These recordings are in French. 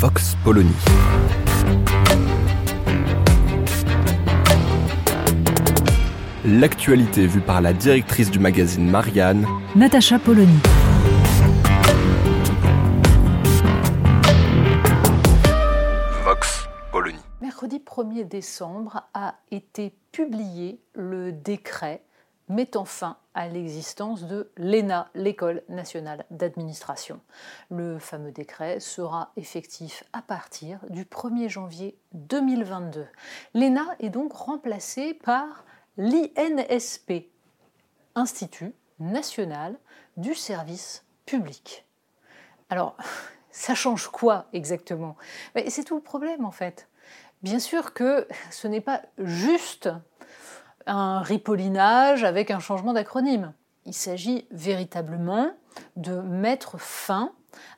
Vox Polony. L'actualité vue par la directrice du magazine Marianne, Natacha Polony. Vox Polony. Mercredi 1er décembre a été publié le décret mettant fin à l'existence de l'ENA, l'École nationale d'administration. Le fameux décret sera effectif à partir du 1er janvier 2022. L'ENA est donc remplacée par l'INSP, Institut national du service public. Alors, ça change quoi exactement? C'est tout le problème en fait. Bien sûr que ce n'est pas juste un ripollinage avec un changement d'acronyme. Il s'agit véritablement de mettre fin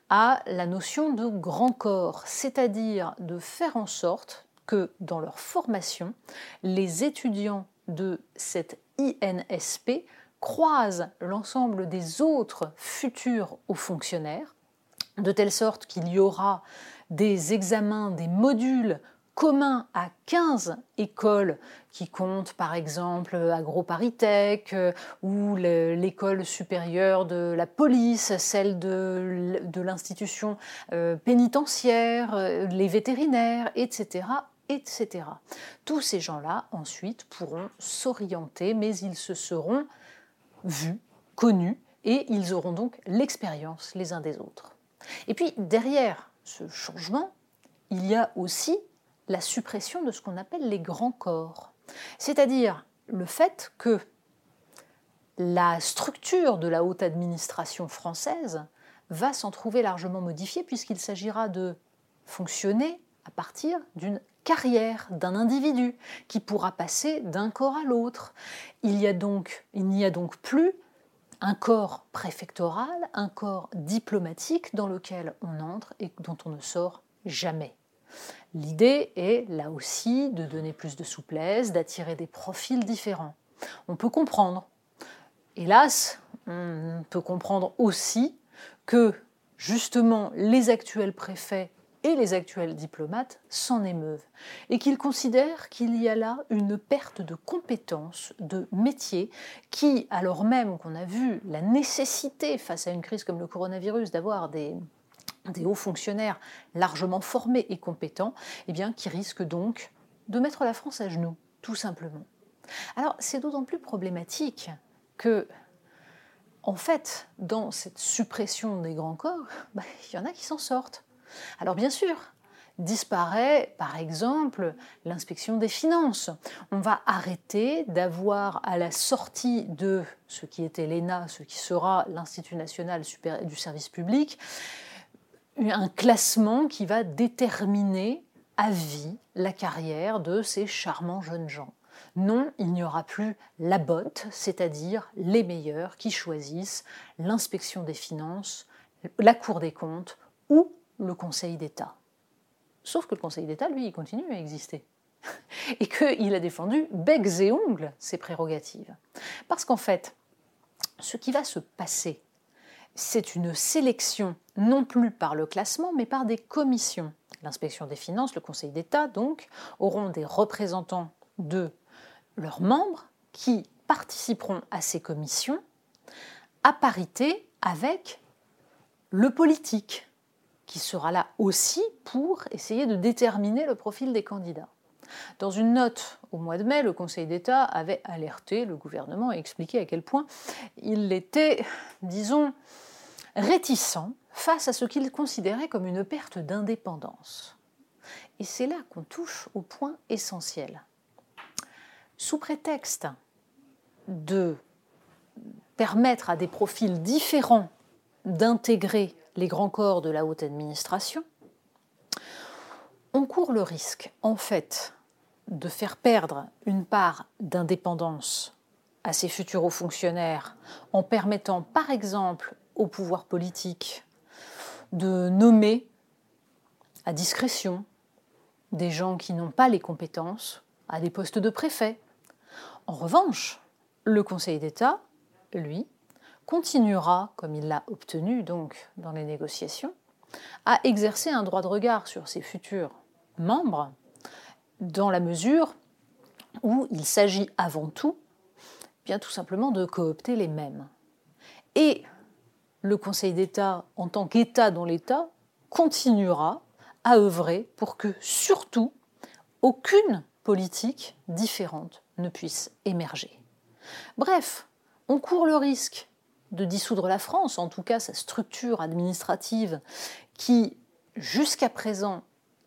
à la notion de grand corps, c'est-à-dire de faire en sorte que dans leur formation, les étudiants de cette INSP croisent l'ensemble des autres futurs hauts fonctionnaires, de telle sorte qu'il y aura des examens, des modules communs à 15 écoles qui comptent par exemple AgroParisTech euh, ou l'école supérieure de la police, celle de, l'institution euh, pénitentiaire, euh, les vétérinaires, etc., etc. Tous ces gens-là, ensuite, pourront s'orienter, mais ils se seront vus, connus, et ils auront donc l'expérience les uns des autres. Et puis, derrière ce changement, il y a aussi la suppression de ce qu'on appelle les grands corps, c'est-à-dire le fait que la structure de la haute administration française va s'en trouver largement modifiée puisqu'il s'agira de fonctionner à partir d'une carrière d'un individu qui pourra passer d'un corps à l'autre. Il, y a n'y a donc plus un corps préfectoral, un corps diplomatique dans lequel on entre et dont on ne sort jamais. L'idée est là aussi de donner plus de souplesse, d'attirer des profils différents. On peut comprendre. Hélas, on peut comprendre aussi que justement les actuels préfets et les actuels diplomates s'en émeuvent et qu'ils considèrent qu'il y a là une perte de compétences, de métiers qui, alors même qu'on a vu la nécessité face à une crise comme le coronavirus d'avoir des, hauts fonctionnaires largement formés et compétents, eh bien, qui risquent donc de mettre la France à genoux, tout simplement. Alors, c'est d'autant plus problématique que, en fait, dans cette suppression des grands corps, bah, il y en a qui s'en sortent. Alors bien sûr, disparaît par exemple l'inspection des finances. On va arrêter d'avoir à la sortie de ce qui était l'ENA, ce qui sera l'Institut national du service public, un classement qui va déterminer à vie la carrière de ces charmants jeunes gens. Non, il n'y aura plus la botte, c'est-à-dire les meilleurs qui choisissent l'inspection des finances, la Cour des comptes ou le Conseil d'État. Sauf que le Conseil d'État, lui, il continue à exister. Et qu'il a défendu becs et ongles ses prérogatives. Parce qu'en fait, ce qui va se passer, c'est une sélection non plus par le classement, mais par des commissions. L'inspection des finances, le Conseil d'État, donc, auront des représentants de leurs membres qui participeront à ces commissions à parité avec le politique, qui sera là aussi pour essayer de déterminer le profil des candidats. Dans une note au mois de mai, le Conseil d'État avait alerté le gouvernement et expliqué à quel point il était, disons, réticent face à ce qu'il considérait comme une perte d'indépendance. Et c'est là qu'on touche au point essentiel. Sous prétexte de permettre à des profils différents d'intégrer les grands corps de la haute administration, on court le risque, en fait, de faire perdre une part d'indépendance à ces futurs hauts fonctionnaires en permettant, par exemple, au pouvoir politique de nommer à discrétion des gens qui n'ont pas les compétences à des postes de préfet. En revanche, le Conseil d'État, lui, continuera, comme il l'a obtenu donc dans les négociations, à exercer un droit de regard sur ses futurs membres, dans la mesure où il s'agit avant tout, bien tout simplement, de coopter les mêmes. Et le Conseil d'État, en tant qu'État dans l'État, continuera à œuvrer pour que surtout aucune politique différente ne puisse émerger. Bref, on court le risque de dissoudre la France, en tout cas sa structure administrative qui, jusqu'à présent,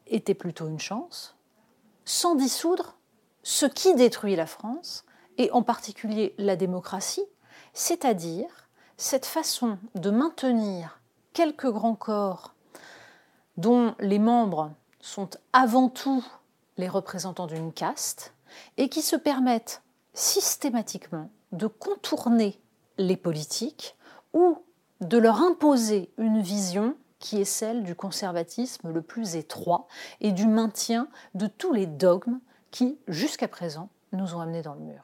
était plutôt une chance, sans dissoudre ce qui détruit la France, et en particulier la démocratie, c'est-à-dire cette façon de maintenir quelques grands corps dont les membres sont avant tout les représentants d'une caste et qui se permettent systématiquement de contourner les politiques ou de leur imposer une vision qui est celle du conservatisme le plus étroit et du maintien de tous les dogmes qui, jusqu'à présent, nous ont amenés dans le mur.